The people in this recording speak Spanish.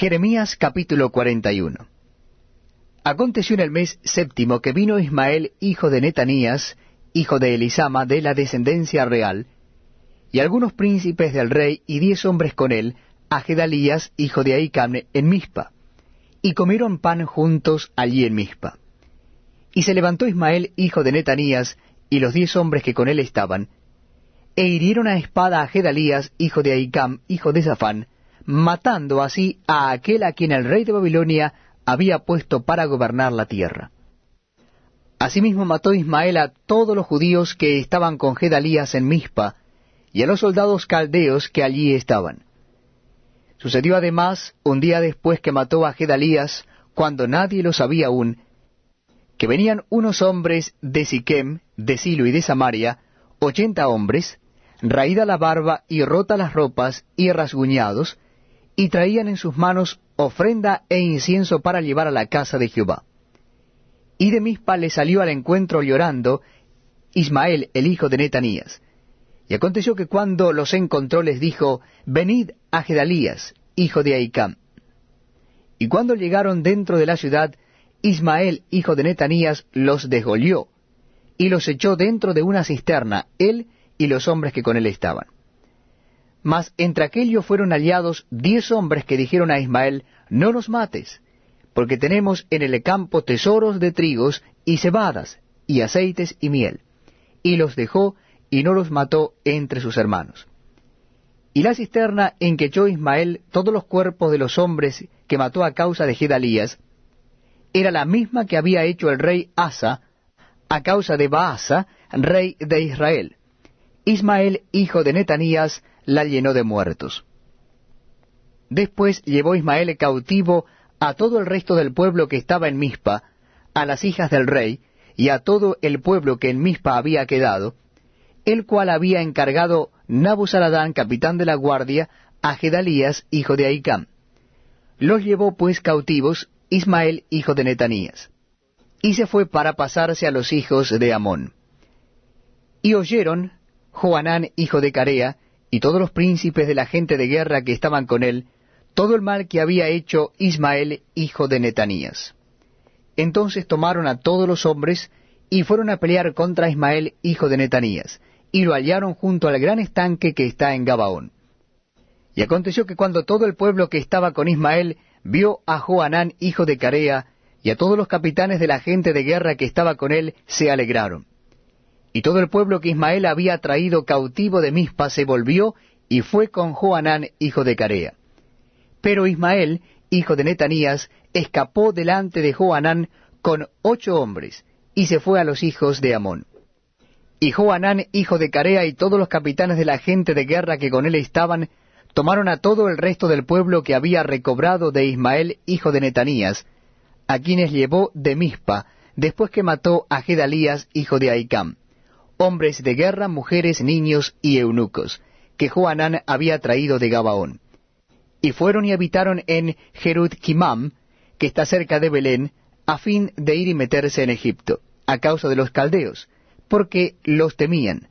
Jeremías capítulo 41 Aconteció en el mes séptimo que vino Ismael, hijo de Netanías, hijo de Elisama, de la descendencia real, y algunos príncipes del rey y diez hombres con él, a Gedalías, hijo de Aicamne, en Mispa, y comieron pan juntos allí en Mispa. Y se levantó Ismael, hijo de Netanías, y los diez hombres que con él estaban, e hirieron a espada a Gedalías, hijo de Aicam, hijo de Zafán, matando así a aquel a quien el rey de Babilonia había puesto para gobernar la tierra. Asimismo mató Ismael a todos los judíos que estaban con Gedalías en Mispa, y a los soldados caldeos que allí estaban. Sucedió además, un día después que mató a Gedalías, cuando nadie lo sabía aún, que venían unos hombres de Siquem, de Silo y de Samaria, ochenta hombres, raída la barba y rota las ropas y rasguñados, y traían en sus manos ofrenda e incienso para llevar a la casa de Jehová. Y de Mispa le salió al encuentro llorando Ismael, el hijo de Netanías. Y aconteció que cuando los encontró les dijo, Venid a Gedalías, hijo de Aicam. Y cuando llegaron dentro de la ciudad, Ismael, hijo de Netanías, los desgolió, y los echó dentro de una cisterna, él y los hombres que con él estaban. Mas entre aquellos fueron hallados diez hombres que dijeron a Ismael, No nos mates, porque tenemos en el campo tesoros de trigos y cebadas, y aceites y miel. Y los dejó y no los mató entre sus hermanos. Y la cisterna en que echó Ismael todos los cuerpos de los hombres que mató a causa de Gedalías, era la misma que había hecho el rey Asa a causa de Baasa, rey de Israel. Ismael, hijo de Netanías, la llenó de muertos. Después llevó Ismael cautivo a todo el resto del pueblo que estaba en Mizpa, a las hijas del rey, y a todo el pueblo que en Mizpa había quedado, el cual había encargado Nabuzaradán, capitán de la guardia, a Gedalías, hijo de Aicam. Los llevó pues cautivos Ismael, hijo de Netanías, y se fue para pasarse a los hijos de Amón. Y oyeron Joanán, hijo de Carea, y todos los príncipes de la gente de guerra que estaban con él, todo el mal que había hecho Ismael, hijo de Netanías. Entonces tomaron a todos los hombres y fueron a pelear contra Ismael, hijo de Netanías, y lo hallaron junto al gran estanque que está en Gabaón. Y aconteció que cuando todo el pueblo que estaba con Ismael vio a Joanán, hijo de Carea, y a todos los capitanes de la gente de guerra que estaba con él, se alegraron. Y todo el pueblo que Ismael había traído cautivo de Mispa se volvió y fue con Joanán, hijo de Carea. Pero Ismael, hijo de Netanías, escapó delante de Joanán con ocho hombres, y se fue a los hijos de Amón. Y Joanán, hijo de Carea, y todos los capitanes de la gente de guerra que con él estaban, tomaron a todo el resto del pueblo que había recobrado de Ismael, hijo de Netanías, a quienes llevó de Mispa, después que mató a Gedalías, hijo de Aicam hombres de guerra, mujeres, niños y eunucos, que Joanán había traído de Gabaón. Y fueron y habitaron en Jerut Kimam, que está cerca de Belén, a fin de ir y meterse en Egipto, a causa de los caldeos, porque los temían,